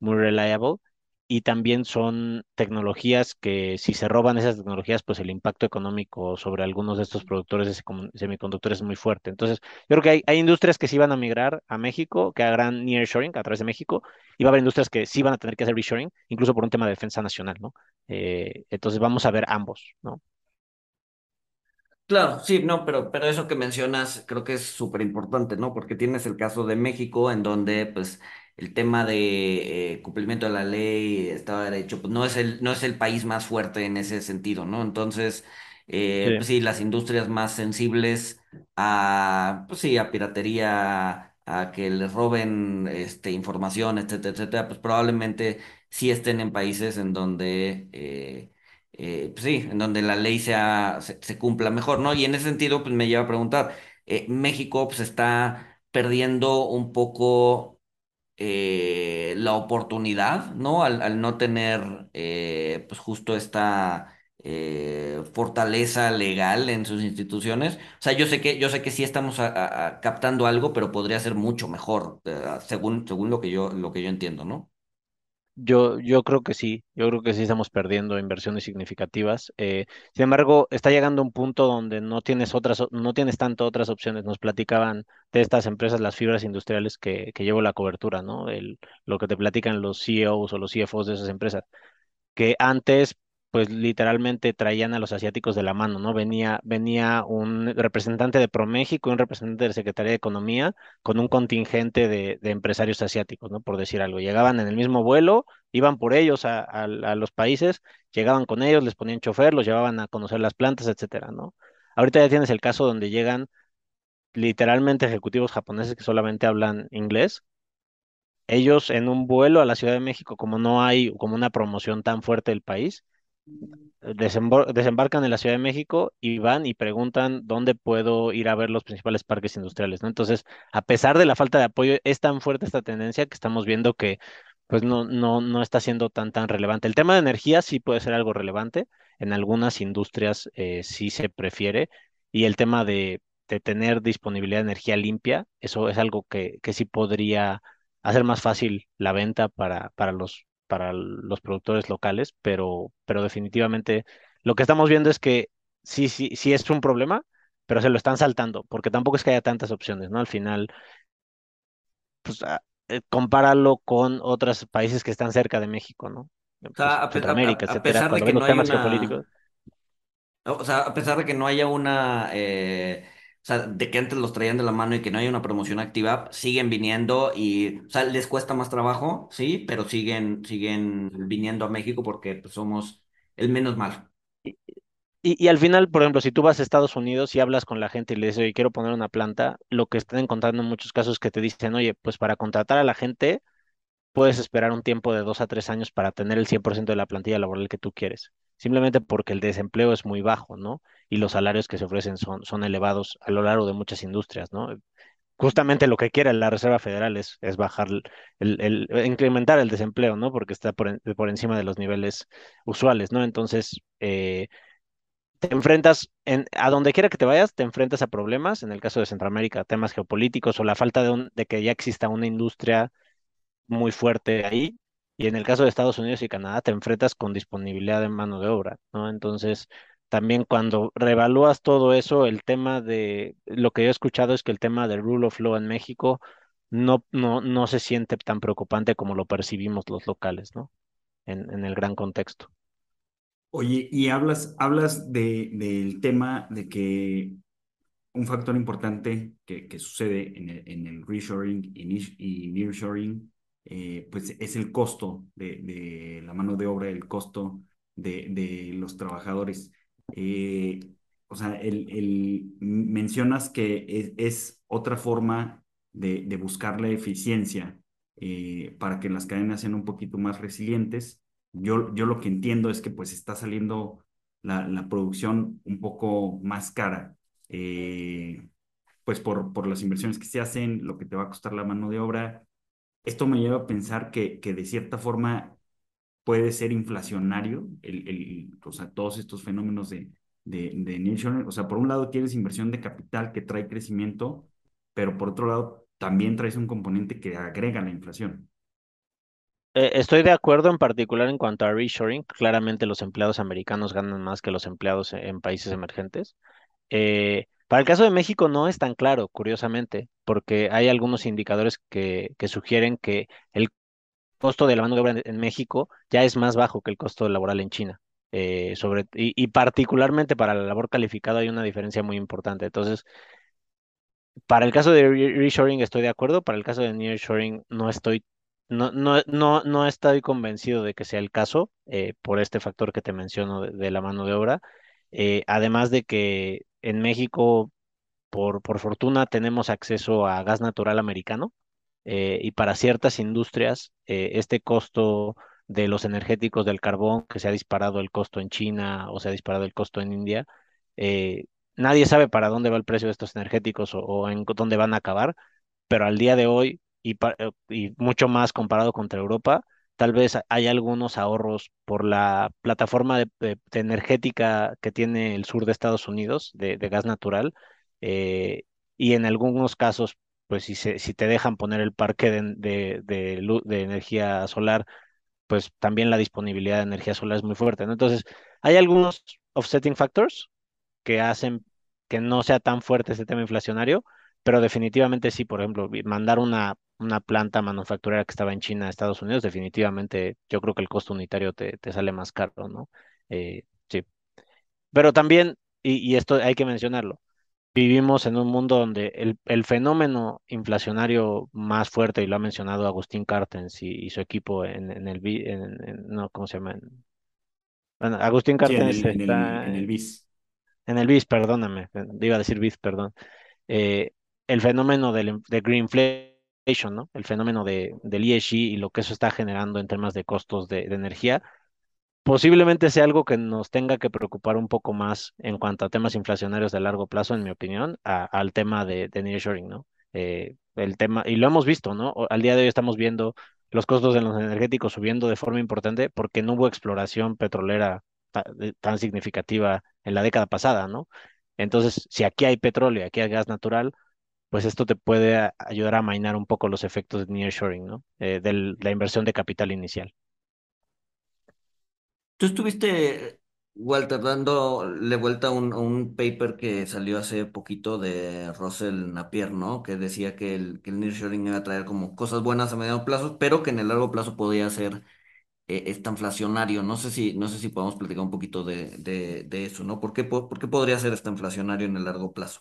muy reliable y también son tecnologías que si se roban esas tecnologías, pues el impacto económico sobre algunos de estos productores de semiconductores es muy fuerte. Entonces, yo creo que hay, industrias que sí van a migrar a México, que hagan nearshoring a través de México, y va a haber industrias que sí van a tener que hacer reshoring, incluso por un tema de defensa nacional, ¿no? Eh, entonces vamos a ver ambos, ¿no? Claro, sí, no, pero, pero eso que mencionas creo que es súper importante, ¿no? Porque tienes el caso de México en donde, pues, el tema de eh, cumplimiento de la ley, Estado de Derecho, pues no es el, no es el país más fuerte en ese sentido, ¿no? Entonces, eh, pues sí, las industrias más sensibles a, pues sí, a piratería, a que les roben este, información, etcétera, etcétera, pues probablemente sí estén en países en donde, eh, pues sí, en donde la ley sea, se, cumpla mejor, ¿no? Y en ese sentido, pues me lleva a preguntar, México pues está perdiendo un poco eh, la oportunidad, ¿no? Al, no tener, eh, pues justo esta eh, fortaleza legal en sus instituciones. O sea, yo sé que, yo sé que sí estamos captando algo, pero podría ser mucho mejor, según, según lo que yo, lo que yo entiendo, ¿no? Yo, yo creo que sí, yo creo que sí estamos perdiendo inversiones significativas. Eh, sin embargo, está llegando un punto donde no tienes otras, no tienes tanto otras opciones. Nos platicaban de estas empresas, las fibras industriales que, que llevo la cobertura, ¿no? El, lo que te platican los CEOs o los CFOs de esas empresas, que antes pues literalmente traían a los asiáticos de la mano, ¿no? Venía, venía un representante de ProMéxico y un representante de Secretaría de Economía con un contingente de, empresarios asiáticos, ¿no? Por decir algo. Llegaban en el mismo vuelo, iban por ellos a, los países, llegaban con ellos, les ponían chofer, los llevaban a conocer las plantas, etcétera, ¿no? Ahorita ya tienes el caso donde llegan literalmente ejecutivos japoneses que solamente hablan inglés. Ellos en un vuelo a la Ciudad de México, como no hay como una promoción tan fuerte del país, desembarcan en la Ciudad de México y van y preguntan dónde puedo ir a ver los principales parques industriales, ¿no? Entonces, a pesar de la falta de apoyo, es tan fuerte esta tendencia que estamos viendo que pues no, no, no está siendo tan, tan relevante. El tema de energía sí puede ser algo relevante, en algunas industrias eh, sí se prefiere, y el tema de, de, tener disponibilidad de energía limpia, eso es algo que, que sí podría hacer más fácil la venta para, para los para los productores locales, pero, pero definitivamente lo que estamos viendo es que sí, sí, sí es un problema, pero se lo están saltando, porque tampoco es que haya tantas opciones, ¿no? Al final, pues ah, eh, compáralo con otros países que están cerca de México, ¿no? O pues, sea, a, pe- a- etcétera, pesar de que no hay una, o sea, a pesar de que no haya una, eh, o sea, de que antes los traían de la mano y que no haya una promoción activa, siguen viniendo y, les cuesta más trabajo, sí, pero siguen, siguen viniendo a México porque pues, somos el menos malo. Y, y al final, por ejemplo, si tú vas a Estados Unidos y hablas con la gente y le dices, oye, quiero poner una planta, lo que están encontrando en muchos casos es que te dicen, oye, pues para contratar a la gente puedes esperar un tiempo de dos a tres años para tener el 100% de la plantilla laboral que tú quieres, simplemente porque el desempleo es muy bajo, ¿no? Y los salarios que se ofrecen son, son elevados a lo largo de muchas industrias, ¿no? Justamente lo que quiere la Reserva Federal es, es bajar el, el- incrementar el desempleo, ¿no? Porque está por, por encima de los niveles usuales, ¿no? Entonces, eh, te enfrentas, en, a donde quiera que te vayas, te enfrentas a problemas, en el caso de Centroamérica, temas geopolíticos o la falta de, un, de que ya exista una industria muy fuerte ahí. Y en el caso de Estados Unidos y Canadá, te enfrentas con disponibilidad de mano de obra, ¿no? Entonces, también cuando reevalúas todo eso, el tema de, lo que yo he escuchado es que el tema del rule of law en México no, no, no se siente tan preocupante como lo percibimos los locales, ¿no? En, en el gran contexto. Oye, y hablas, hablas de, del tema de que un factor importante que, que sucede en el, en el reshoring y nearshoring, eh, pues es el costo de, de la mano de obra, el costo de, de los trabajadores. Eh, o sea, el, el- mencionas que es, otra forma de, de buscar la eficiencia eh, para que las cadenas sean un poquito más resilientes. Yo, yo lo que entiendo es que pues está saliendo la, la producción un poco más cara eh, pues por, por las inversiones que se hacen, lo que te va a costar la mano de obra. Esto me lleva a pensar que, que de cierta forma puede ser inflacionario, el, el, o sea, todos estos fenómenos de, de, de nearshoring. O sea, por un lado tienes inversión de capital que trae crecimiento, pero por otro lado también traes un componente que agrega la inflación. Eh, estoy de acuerdo en particular en cuanto a reshoring. Claramente los empleados americanos ganan más que los empleados en países emergentes. Eh, para el caso de México no es tan claro, curiosamente, porque hay algunos indicadores que, que sugieren que el costo de la mano de obra en, México ya es más bajo que el costo laboral en China. Eh, sobre, y, particularmente para la labor calificada hay una diferencia muy importante. Entonces, para el caso de re- reshoring estoy de acuerdo, para el caso de nearshoring no estoy, no, no, no, no estoy convencido de que sea el caso eh, por este factor que te menciono de, de la mano de obra. Eh, además de que en México, por, por fortuna, tenemos acceso a gas natural americano eh, y para ciertas industrias, eh, este costo de los energéticos del carbón, que se ha disparado el costo en China o se ha disparado el costo en India, eh, nadie sabe para dónde va el precio de estos energéticos o, en dónde van a acabar, pero al día de hoy y, y mucho más comparado contra Europa, tal vez hay algunos ahorros por la plataforma de, energética que tiene el sur de Estados Unidos de, gas natural y en algunos casos pues si, se, si te dejan poner el parque de, de, de, lu- de energía solar, pues también la disponibilidad de energía solar es muy fuerte. Entonces, hay algunos offsetting factors que hacen que no sea tan fuerte ese tema inflacionario, pero definitivamente sí, por ejemplo, mandar una, una planta manufacturera que estaba en China a Estados Unidos, definitivamente yo creo que el costo unitario te, te sale más caro, ¿no? Eh, sí, pero también, y esto hay que mencionarlo, Vivimos en un mundo donde el, el fenómeno inflacionario más fuerte, y lo ha mencionado Agustín Cartens y, y su equipo en, en el, en, en- no, ¿cómo se llama? En- Bueno, Agustín Cartens en el, está en el BIS. en el BIS, perdóname, iba a decir BIS, perdón. Eh, el fenómeno del, de greenflation, ¿no? El fenómeno de, del ESG y lo que eso está generando en temas de costos de de energía Posiblemente sea algo que nos tenga que preocupar un poco más en cuanto a temas inflacionarios de largo plazo, en mi opinión, al tema de, de nearshoring, ¿no? Eh, el tema, y lo hemos visto, ¿no? Al día de hoy estamos viendo los costos de los energéticos subiendo de forma importante porque no hubo exploración petrolera tan significativa en la década pasada, ¿no? Entonces, si aquí hay petróleo aquí hay gas natural, pues esto te puede ayudar a mainar un poco los efectos de nearshoring, ¿no? Eh, de la inversión de capital inicial. Tú estuviste, Walter, dándole vuelta a un, paper que salió hace poquito de Russell Napier, ¿no? Que decía que el, que el nearshoring iba a traer como cosas buenas a mediano plazo, pero que en el largo plazo podía ser eh, está inflacionario. No sé si, no sé si podemos platicar un poquito de, de, de eso, ¿no? ¿Por qué, podría ser está inflacionario en el largo plazo?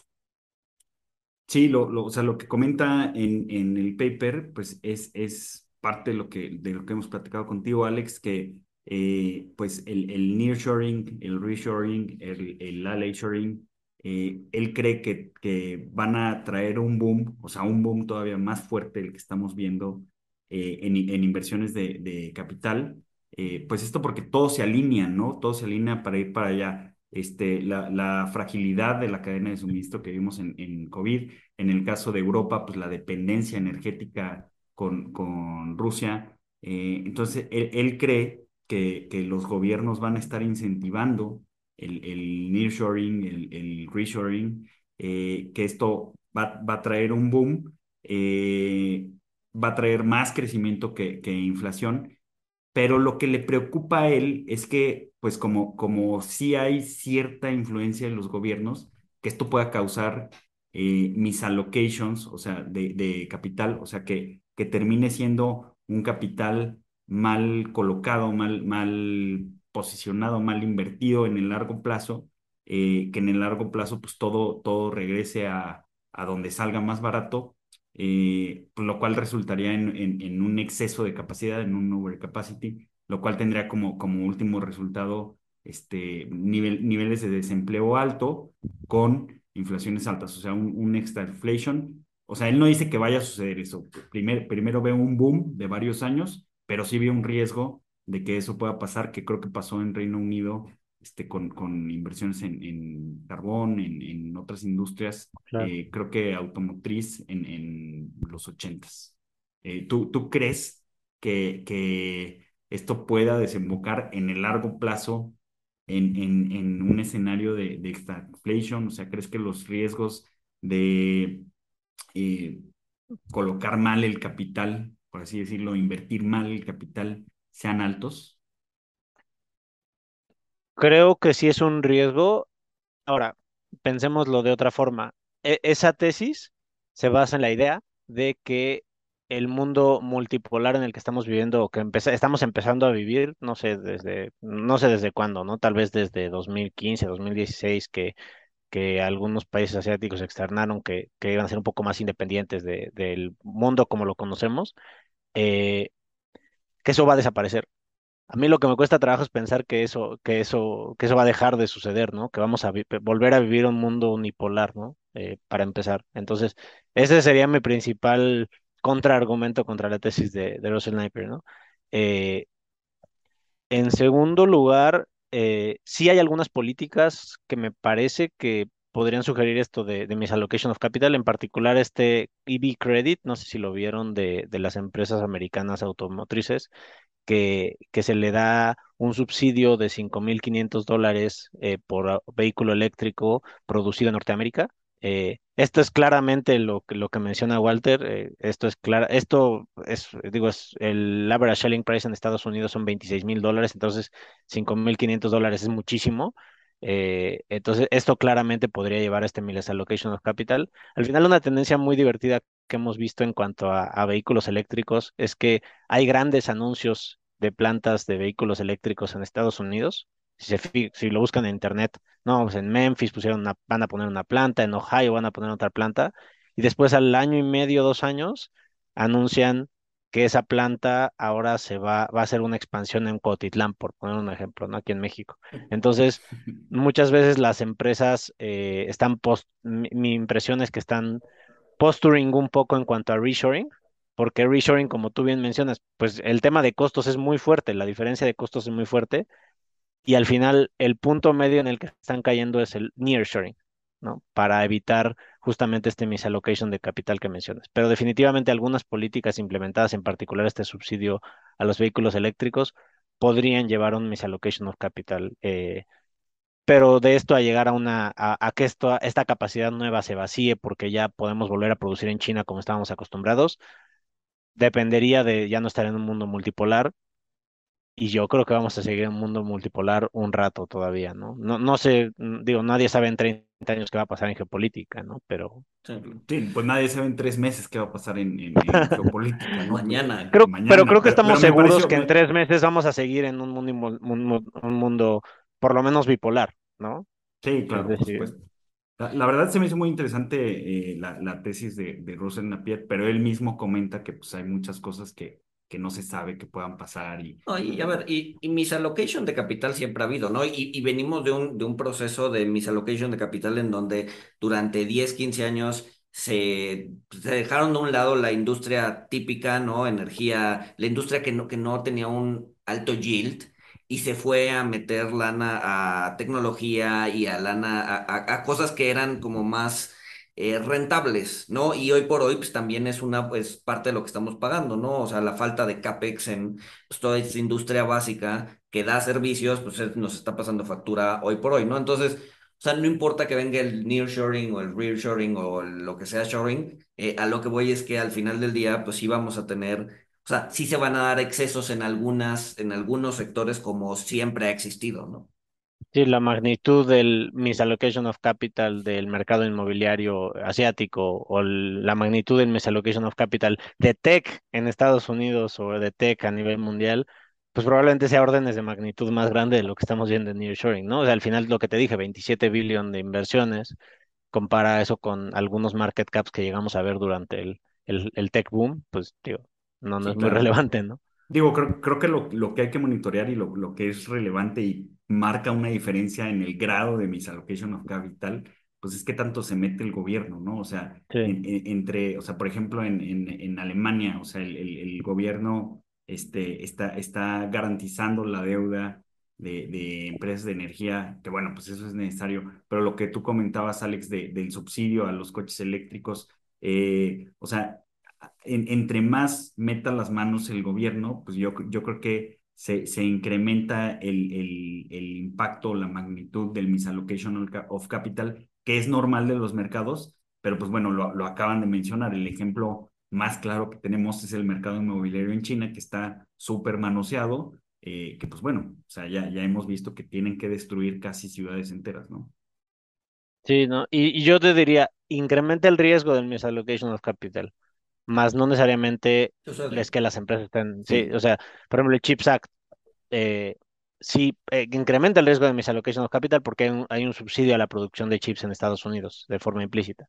Sí, lo, lo, o sea, lo que comenta en, en el paper, pues es, es parte lo que, de lo que hemos platicado contigo, Alex, que eh, pues el, el nearshoring, el reshoring, el, el ally-shoring, eh, él cree que, que van a traer un boom, o sea, un boom todavía más fuerte del que estamos viendo eh, en, en inversiones de, de capital. Pues esto porque todo se alinea, ¿no? Todo se alinea para ir para allá. Este, la, la fragilidad de la cadena de suministro que vimos en, en COVID, en el caso de Europa, pues la dependencia energética con, con Rusia. Entonces, él, él cree que, que, los gobiernos van a estar incentivando el, el nearshoring, el, el reshoring, eh, que esto va, va, a traer un boom, eh, va a traer más crecimiento que, que inflación. Pero lo que le preocupa a él es que, pues como, como sí hay cierta influencia en los gobiernos, que esto pueda causar eh, misallocations, o sea, de, de, capital, o sea, que, que termine siendo un capital mal colocado, mal, mal posicionado, mal invertido en el largo plazo, eh, que en el largo plazo pues todo, todo regrese a, a donde salga más barato eh, lo cual resultaría en, en, un exceso de capacidad, en un overcapacity, lo cual tendría como, como último resultado este, nivel, niveles de desempleo alto con inflaciones altas, o sea, un, un extra inflation. O sea, él no dice que vaya a suceder eso. Primer, primero ve un boom de varios años, pero sí ve un riesgo de que eso pueda pasar, que creo que pasó en Reino Unido este, con, con inversiones en, en carbón, en, en, otras industrias, claro. eh, creo que automotriz en, en los ochentas. Eh, ¿tú, ¿Tú crees que, que esto pueda desembocar en el largo plazo en, en, en un escenario de, de stagflation? O sea, ¿crees que los riesgos de eh, colocar mal el capital, por así decirlo, invertir mal el capital, sean altos? Creo que sí es un riesgo. Ahora, pensémoslo de otra forma. E esa tesis se basa en la idea de que el mundo multipolar en el que estamos viviendo o que empeza estamos empezando a vivir, no sé desde, no sé desde cuándo, ¿no? Tal vez desde 2015, 2016, que, que algunos países asiáticos externaron que, que iban a ser un poco más independientes de, del mundo como lo conocemos, eh, que eso va a desaparecer. A mí lo que me cuesta trabajo es pensar que eso, que eso, que eso va a dejar de suceder, ¿no? Que vamos a volver a vivir un mundo unipolar, ¿no? Eh, para empezar. Entonces, ese sería mi principal contraargumento contra la tesis de, de Russell Sniper, ¿no? Eh, en segundo lugar, sí hay algunas políticas que me parece que podrían sugerir esto de, de misallocation of capital, en particular este EV credit, no sé si lo vieron, de, las empresas americanas automotrices, que, se le da un subsidio de 5.500 dólares eh, por vehículo eléctrico producido en Norteamérica. Eh, esto es claramente lo, que menciona Walter. Eh, esto es claro, esto es, digo, es el average selling price en Estados Unidos son 26 mil dólares, entonces 5.500 dólares es muchísimo. Eh, entonces, esto claramente podría llevar a este misallocation of capital. Al final, una tendencia muy divertida que hemos visto en cuanto a, vehículos eléctricos es que hay grandes anuncios de plantas de vehículos eléctricos en Estados Unidos. Si, si lo buscan en internet, no, pues en Memphis pusieron una, van a poner una planta, en Ohio van a poner otra planta, y después al año y medio, dos años, anuncian que esa planta ahora se va, va a hacer una expansión en Cotitlán, por poner un ejemplo, ¿no? Aquí en México. Entonces, muchas veces las empresas eh, están post, mi, mi, impresión es que están posturing un poco en cuanto a reshoring, porque reshoring, como tú bien mencionas, pues el tema de costos es muy fuerte, la diferencia de costos es muy fuerte, y al final el punto medio en el que están cayendo es el nearshoring, ¿no? Para evitar justamente este misallocation de capital que mencionas. Pero definitivamente algunas políticas implementadas, en particular este subsidio a los vehículos eléctricos, podrían llevar a un misallocation of capital. Eh, pero de esto a llegar a una a, a que esto, esta capacidad nueva se vacíe porque ya podemos volver a producir en China como estábamos acostumbrados, dependería de ya no estar en un mundo multipolar y yo creo que vamos a seguir en un mundo multipolar un rato todavía, ¿no? No, no sé, mm, digo, nadie sabe en 30 años qué va a pasar en geopolítica, ¿no? Pero Sí. Pues nadie sabe en tres meses qué va a pasar en, en- en geopolítica, ¿no? Mañana. creo, Mañana, pero creo que estamos pero seguros pareció- que en tres meses vamos a seguir en un mundo, un, mu- un mundo por lo menos bipolar, ¿no? Sí, claro, por decir- supuesto. La, la verdad se me hizo muy interesante eh, la, la tesis de, de Russell Napier, pero él mismo comenta que pues hay muchas cosas que, que no se sabe que puedan pasar y No, y a ver, y, y misallocation de capital siempre ha habido, ¿no? Y, y venimos de un, de un proceso de misallocation de capital en donde durante 10, 15 años se, se dejaron de un lado la industria típica, ¿no? Energía, la industria que no, que no tenía un alto yield y se fue a meter lana a tecnología y a lana, a, a- a cosas que eran como más eh, rentables, ¿no? Y hoy por hoy, pues también es una, pues, parte de lo que estamos pagando, ¿no? O sea, la falta de CAPEX en pues, toda esta industria básica que da servicios, pues es- nos está pasando factura hoy por hoy, ¿no? Entonces, o sea, no importa que venga el nearshoring o el rearshoring o lo que sea shoring, eh, a lo que voy es que al final del día, pues sí vamos a tener, o sea, sí se van a dar excesos en algunas, en algunos sectores como siempre ha existido, ¿no? Sí, la magnitud del misallocation of capital del mercado inmobiliario asiático o el- la magnitud del misallocation of capital de tech en Estados Unidos o de tech a nivel mundial, pues probablemente sea órdenes de magnitud más grande de lo que estamos viendo en nearshoring, ¿no? O sea, al final lo que te dije, 27 billones de inversiones, compara eso con algunos market caps que llegamos a ver durante el, el, el tech boom, pues digo, no, no Sí, es muy claro. relevante, ¿no? Digo, creo, creo que lo, lo que hay que monitorear y lo, lo que es relevante y marca una diferencia en el grado de misallocation of capital, pues es que tanto se mete el gobierno, ¿no? O sea, Sí. en- en- entre, o sea, por ejemplo, en, en, Alemania, o sea, el, el, el gobierno este, está, está garantizando la deuda de, de empresas de energía, que bueno, pues eso es necesario, pero lo que tú comentabas, Alex, de, del subsidio a los coches eléctricos, eh, o sea, en- entre más meta las manos el gobierno, pues yo, yo creo que se, se incrementa el, el, el impacto, la magnitud del misallocation of capital, que es normal de los mercados, pero pues bueno, lo, lo acaban de mencionar. El ejemplo más claro que tenemos es el mercado inmobiliario en China, que está súper manoseado, eh, que pues bueno, o sea, ya, ya hemos visto que tienen que destruir casi ciudades enteras, ¿no? Sí, ¿no? Y, y yo te diría, incrementa el riesgo del misallocation of capital, más no necesariamente es que las empresas estén, sí, Sí. o sea, por ejemplo, el CHIPS Act, eh, sí, eh, incrementa el riesgo de misallocation of capital porque hay un, hay un subsidio a la producción de chips en Estados Unidos de forma implícita.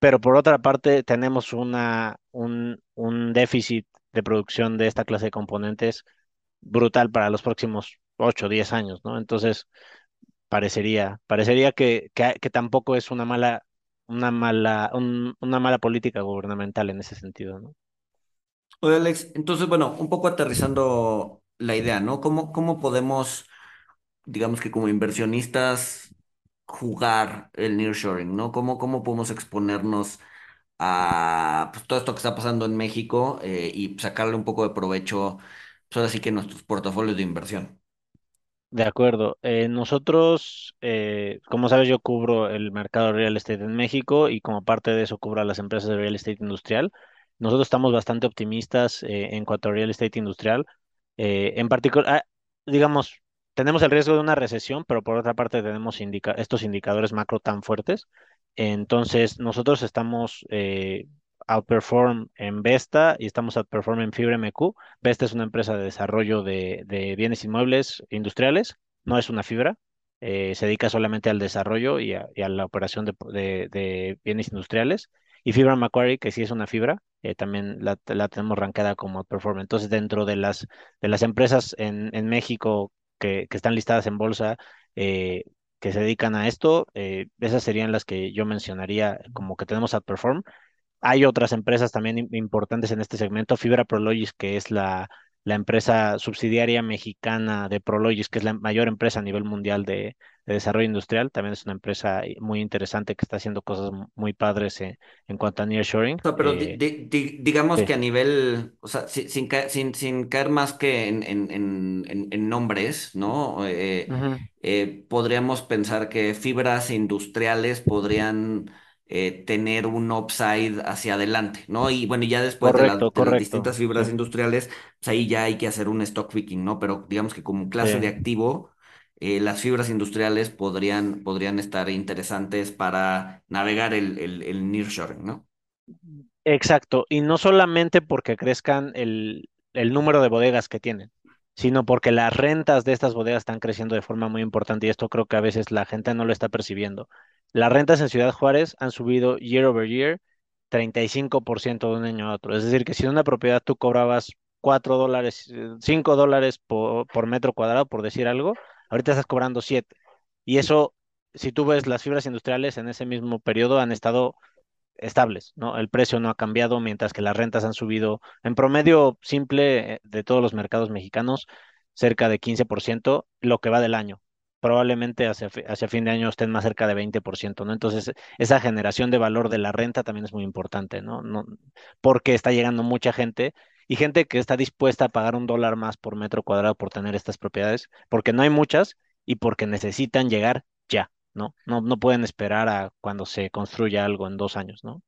Pero por otra parte, tenemos una, un, un déficit de producción de esta clase de componentes brutal para los próximos 8 o 10 años, ¿no? Entonces, parecería, parecería que, que, que tampoco es una mala, una mala, un- una mala política gubernamental en ese sentido, ¿no? Oye, Alex, entonces, bueno, un poco aterrizando la idea, ¿no? ¿Cómo, cómo podemos, digamos que como inversionistas, jugar el nearshoring, ¿no? ¿Cómo, cómo podemos exponernos a pues, todo esto que está pasando en México eh, y sacarle un poco de provecho, pues ahora sí que nuestros portafolios de inversión? De acuerdo. Eh, nosotros, eh, como sabes, yo cubro el mercado real estate en México y como parte de eso cubro a las empresas de real estate industrial. Nosotros estamos bastante optimistas eh, en cuanto a real estate industrial. Eh, en particular, ah, digamos, tenemos el riesgo de una recesión, pero por otra parte tenemos estos indicadores macro tan fuertes. Entonces, nosotros estamos eh, outperform en Vesta y estamos outperform en Fibra MQ. Vesta es una empresa de desarrollo de, de bienes inmuebles industriales, no es una fibra, eh, se dedica solamente al desarrollo y a, la operación de, de- bienes industriales. Y Fibra Macquarie, que sí es una fibra, eh, también la, la tenemos rankada como outperform. Entonces, dentro de las, de las empresas en, en México que, que están listadas en bolsa, eh, que se dedican a esto, esas serían las que yo mencionaría como que tenemos outperform. Hay otras empresas también im- importantes en este segmento. Fibra Prologis, que es la, la empresa subsidiaria mexicana de Prologis, que es la mayor empresa a nivel mundial de, de desarrollo industrial. También es una empresa eh, muy interesante que está haciendo cosas mu- muy padres eh, en cuanto a nearshoring. O sea, pero Eh, di- di- digamos sí. que a nivel, o sea, si- sin, sin, sin caer más que en, en, en, nombres, ¿no? Eh, eh, podríamos pensar que fibras industriales podrían eh, tener un upside hacia adelante, ¿no? Y bueno, ya después de, la- de las distintas Sí, fibras industriales, pues ahí ya hay que hacer un stock picking, ¿no? Pero digamos que como clase de activo, eh, las fibras industriales podrían, podrían estar interesantes para navegar el, el, el nearshoring, ¿no? Exacto, y no solamente porque crezcan el, el número de bodegas que tienen, sino porque las rentas de estas bodegas están creciendo de forma muy importante y esto creo que a veces la gente no lo está percibiendo. Las rentas en Ciudad Juárez han subido year over year 35% de un año a otro. Es decir, que si en una propiedad tú cobrabas 4 dólares, eh, 5 dólares por, por metro cuadrado, por decir algo, ahorita estás cobrando 7. Y eso, si tú ves las fibras industriales en ese mismo periodo, han estado estables, ¿no? El precio no ha cambiado mientras que las rentas han subido en promedio simple eh, de todos los mercados mexicanos cerca de 15% lo que va del año. Probablemente hacia, hacia fin de año estén más cerca de 20%, ¿no? Entonces, esa generación de valor de la renta también es muy importante, ¿no? No, porque está llegando mucha gente y gente que está dispuesta a pagar un dólar más por metro cuadrado por tener estas propiedades, porque no hay muchas y porque necesitan llegar ya. ¿no? No, no pueden esperar a cuando se construya algo en dos años, ¿no?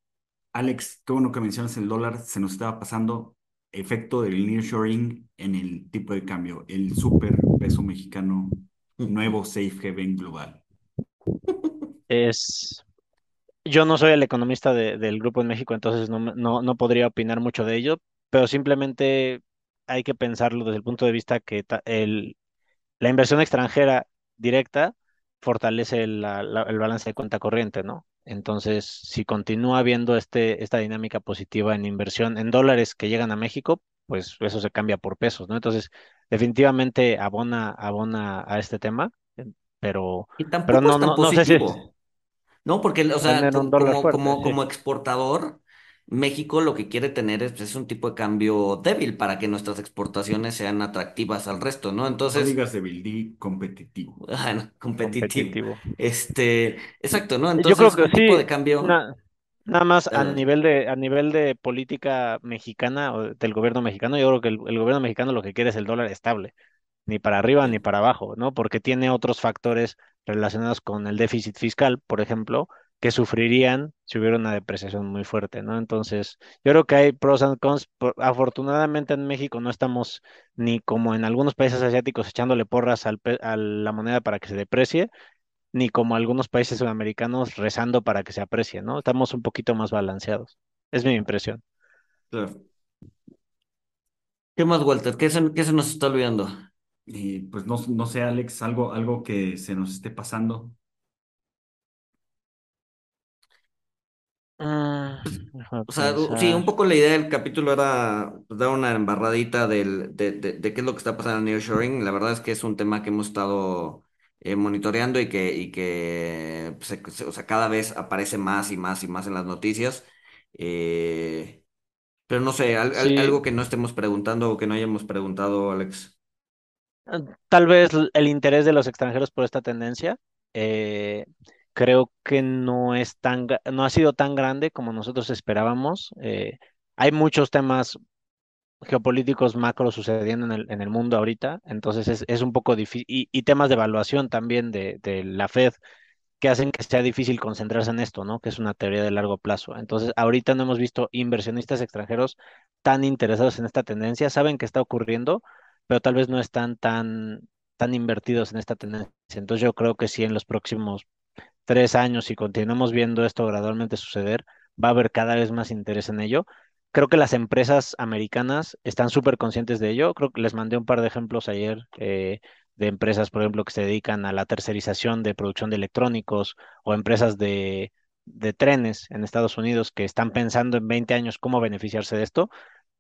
Alex, qué bueno que mencionas el dólar, se nos estaba pasando efecto del nearshoring en el tipo de cambio, el super peso mexicano, nuevo safe haven global. Es, yo no soy el economista de- del grupo en México, entonces no, no, no podría opinar mucho de ello, pero simplemente hay que pensarlo desde el punto de vista que el, la inversión extranjera directa fortalece la- el balance de cuenta corriente, ¿no? Entonces, si continúa habiendo este, esta dinámica positiva en inversión en dólares que llegan a México, pues eso se cambia por pesos, ¿no? Entonces, definitivamente abona, abona a este tema, pero, Y pero tampoco es no, tan no, no sé si es positivo. ¿no? Porque, o sea, como, fuerte, como, sí. como exportador, México lo que quiere tener es, es un tipo de cambio débil para que nuestras exportaciones sean atractivas al resto, ¿no? No Entonces, digas débil, di competitivo. bueno, competitivo. competitivo. Este, exacto, ¿no? Yo creo Entonces, que un tipo de cambio. Nada más a nivel de, a nivel de política mexicana o del gobierno mexicano, yo creo que el, el gobierno mexicano lo que quiere es el dólar estable, ni para arriba ni para abajo, ¿no? Porque tiene otros factores relacionados con el déficit fiscal, por ejemplo, que sufrirían si hubiera una depreciación muy fuerte, ¿no? Entonces, yo creo que hay pros and cons. Afortunadamente en México no estamos ni como en algunos países asiáticos echándole porras al a la moneda para que se deprecie ni como algunos países sudamericanos rezando para que se aprecie, ¿no? Estamos un poquito más balanceados. Es mi impresión. Claro. ¿Qué más, Walter? ¿Qué se, qué se nos está olvidando? Y pues no, no sé, Alex, algo, algo que se nos esté pasando. Ah, O sea, sí, un poco la idea del capítulo era pues, dar una embarradita del, de, de, de qué es lo que está pasando en nearshoring. La verdad es que es un tema que hemos estado eh, monitoreando y que, y que se- se- o sea, cada vez aparece más y más y más en las noticias. Eh, pero no sé, al- al- Sí, algo que no estemos preguntando o que no hayamos preguntado, Alex. ah, tal vez l- el interés de los extranjeros por esta tendencia, eh, creo que no es tan, gra- no ha sido tan grande como nosotros esperábamos. Eh, hay muchos temas geopolíticos macro sucediendo en el, en el mundo ahorita, entonces es, es un poco difícil, y, temas de evaluación también de, de la Fed que hacen que sea difícil concentrarse en esto, ¿no? Que es una teoría de largo plazo. Entonces, ahorita no hemos visto inversionistas extranjeros tan interesados en esta tendencia, saben que está ocurriendo, pero tal vez no están tan, tan invertidos en esta tendencia. Entonces, yo creo que sí en los próximos tres años, si continuamos viendo esto gradualmente suceder, va a haber cada vez más interés en ello. Creo que las empresas americanas están súper conscientes de ello. Creo que les mandé un par de ejemplos ayer eh, de empresas, por ejemplo, que se dedican a la tercerización de producción de electrónicos o empresas de, de trenes en Estados Unidos que están pensando en 20 años cómo beneficiarse de esto.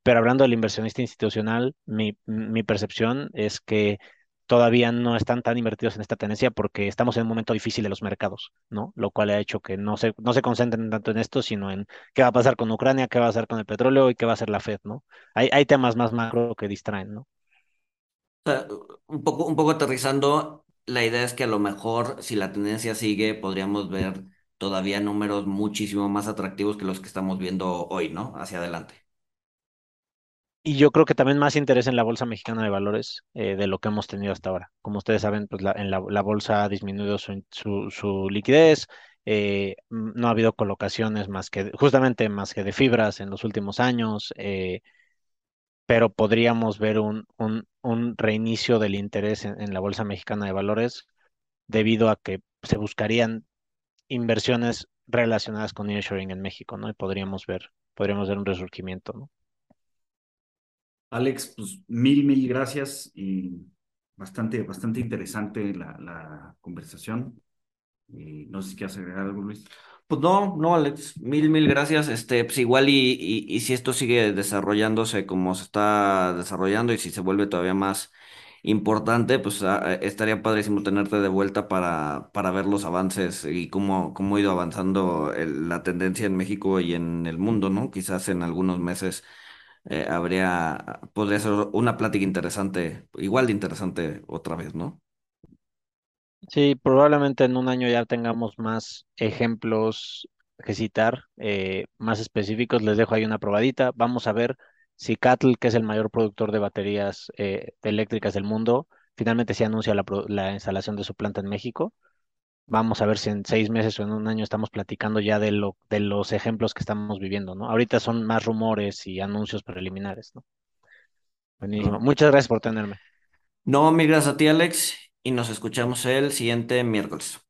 Pero hablando del inversionista institucional, mi, mi percepción es que todavía no están tan invertidos en esta tendencia porque estamos en un momento difícil de los mercados, ¿no? Lo cual ha hecho que no se, no se concentren tanto en esto, sino en qué va a pasar con Ucrania, qué va a pasar con el petróleo y qué va a hacer la Fed, ¿no? Hay, hay temas más macro que distraen, ¿no? O sea, un poco, un poco aterrizando, la idea es que a lo mejor si la tendencia sigue, podríamos ver todavía números muchísimo más atractivos que los que estamos viendo hoy, ¿no? Hacia adelante. Y yo creo que también más interés en la Bolsa Mexicana de Valores eh, de lo que hemos tenido hasta ahora. Como ustedes saben, pues la, en la, bolsa ha disminuido su, liquidez eh, no ha habido colocaciones más que, justamente más que de fibras en los últimos años, eh, pero podríamos ver un, un, un reinicio del interés en, en, la Bolsa Mexicana de Valores debido a que se buscarían inversiones relacionadas con nearshoring en México, ¿no? Y podríamos ver, podríamos ver un resurgimiento, ¿no? Alex, pues mil, mil gracias y bastante, bastante interesante la, conversación. Y no sé si quieres agregar algo, Luis. Pues no, no, Alex, mil, mil gracias. Este, pues igual y, y, si esto sigue desarrollándose como se está desarrollando y si se vuelve todavía más importante, pues ah, estaría padrísimo tenerte de vuelta para, para ver los avances y cómo, cómo ha ido avanzando el- la tendencia en México y en el mundo, ¿no? Quizás en algunos meses eh, habría, podría ser una plática interesante, igual de interesante otra vez, ¿no? Sí, probablemente en un año ya tengamos más ejemplos que citar, eh, más específicos. Les dejo ahí una probadita. Vamos a ver si Cattle, que es el mayor productor de baterías eh, eléctricas del mundo, finalmente se anuncia la, la instalación de su planta en México. Vamos a ver si en seis meses o en un año estamos platicando ya de lo, de los ejemplos que estamos viviendo, ¿no? Ahorita son más rumores y anuncios preliminares, ¿no? Buenísimo. No, Muchas gracias por tenerme. No, mil gracias a ti, Alex, y nos escuchamos el siguiente miércoles.